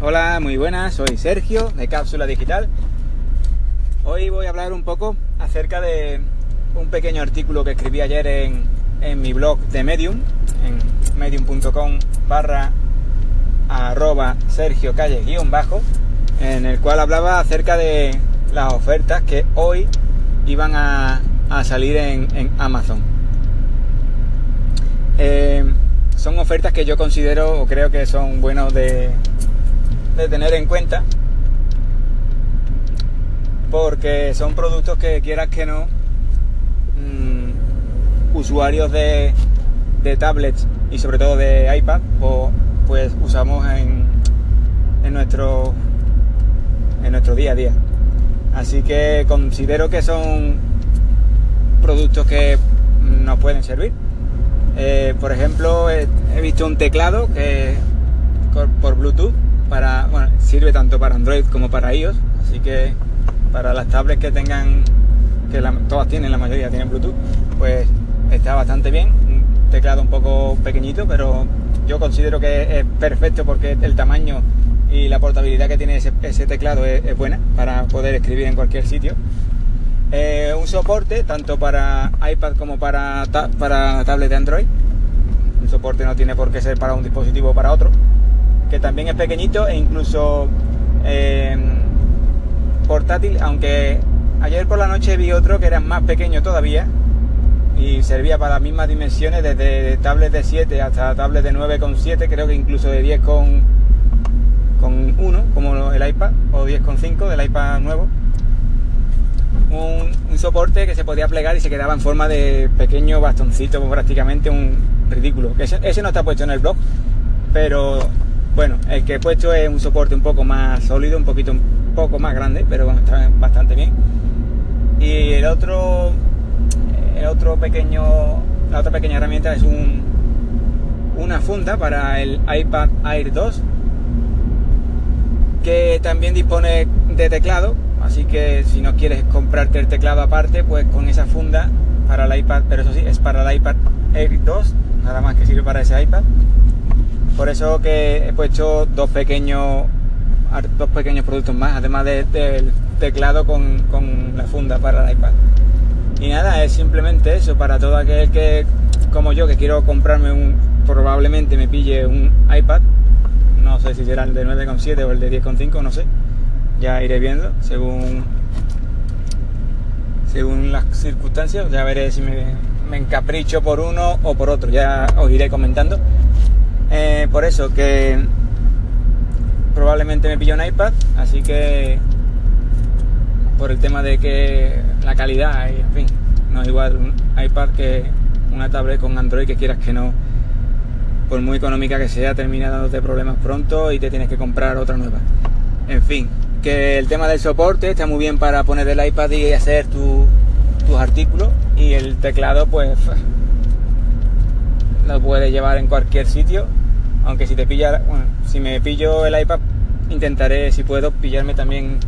Hola, muy buenas, soy Sergio de Cápsula Digital. Hoy voy a hablar un poco acerca de un pequeño artículo que escribí ayer en, mi blog de Medium, en medium.com barra arroba Sergio Calle guion bajo, en el cual hablaba acerca de las ofertas que hoy iban a, salir en, Amazon. Eh, son ofertas que yo considero o creo que son buenos de, de tener en cuenta porque son productos que quieras que no mm, usuarios de, de, tablets y sobre todo de iPad pues usamos en, en nuestro en nuestro día a día. Así que considero que son productos que nos pueden servir. Eh, por ejemplo he, visto un teclado que por Bluetooth para bueno sirve tanto para Android como para iOS así que para las tablets que tengan, que todas tienen, la mayoría tienen Bluetooth, pues está bastante bien. Un teclado un poco pequeñito, pero yo considero que es perfecto porque el tamaño y la portabilidad que tiene ese, teclado es, buena para poder escribir en cualquier sitio. Eh, un soporte tanto para iPad como para, para tablet de Android. Un soporte no tiene por qué ser para un dispositivo o para otro. Que también es pequeñito e incluso eh, portátil, aunque ayer por la noche vi otro que era más pequeño todavía y servía para las mismas dimensiones, desde tablets de 7 hasta tablets de 9,7, creo que incluso de 10 con, con 1, como el iPad, o 10,5 del iPad nuevo. Un, soporte que se podía plegar y se quedaba en forma de pequeño bastoncito, prácticamente un ridículo. Ese, ese no está puesto en el blog, pero bueno, el que he puesto es un soporte un poco más sólido, un poquito un poco más grande, pero bueno, está bastante bien. Y el otro, el otro pequeño, la otra pequeña herramienta es un, una funda para el iPad Air 2 que también dispone de teclado, así que si no quieres comprarte el teclado aparte, pues con esa funda para el iPad, pero eso sí, es para el iPad Air 2, nada más que sirve para ese iPad por eso que he puesto dos pequeños, dos pequeños productos más, además del teclado con, la funda para el iPad. Y nada, es simplemente eso, para todo aquel que, como yo, que quiero comprarme un, probablemente me pille un iPad, no sé si será el de 9,7 o el de 10,5, no sé, ya iré viendo según según las circunstancias, ya veré si me, me encapricho por uno o por otro, ya os iré comentando. Eh, por eso que probablemente me pillo un iPad, así que por el tema de que la calidad y en fin, no es igual un iPad que una tablet con Android que quieras que no, por muy económica que sea, termina dándote problemas pronto y te tienes que comprar otra nueva. En fin, que el tema del soporte está muy bien para poner el iPad y hacer tus artículos y el teclado pues lo puedes llevar en cualquier sitio aunque si te pilla, bueno, si me pillo el iPad, intentaré, si puedo, pillarme también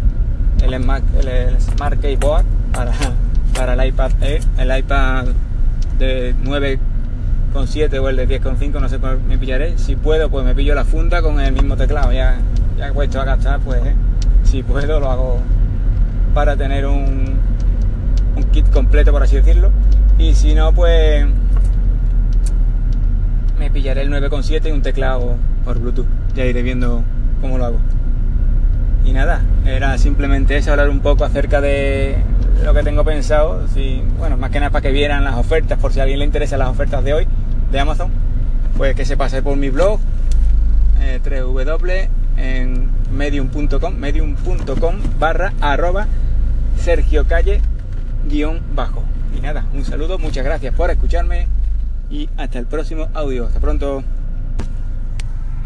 el Smart, el Smart Keyboard para, para el iPad e, el iPad de 9,7 o el de 10,5, no sé cuál me pillaré. Si puedo, pues me pillo la funda con el mismo teclado. Ya, ya puesto a gastar, pues eh, si puedo lo hago para tener un, un kit completo, por así decirlo. Y si no, pues pillaré el 9,7 y un teclado por Bluetooth. Ya iré viendo cómo lo hago. Y nada, era simplemente eso, hablar un poco acerca de lo que tengo pensado. Si, bueno, más que nada para que vieran las ofertas, por si a alguien le interesan las ofertas de hoy de Amazon, pues que se pase por mi blog, eh, www en medium.com, medium.com barra arroba Sergio Calle guion bajo. Y nada, un saludo, muchas gracias por escucharme y hasta el próximo audio. Hasta pronto.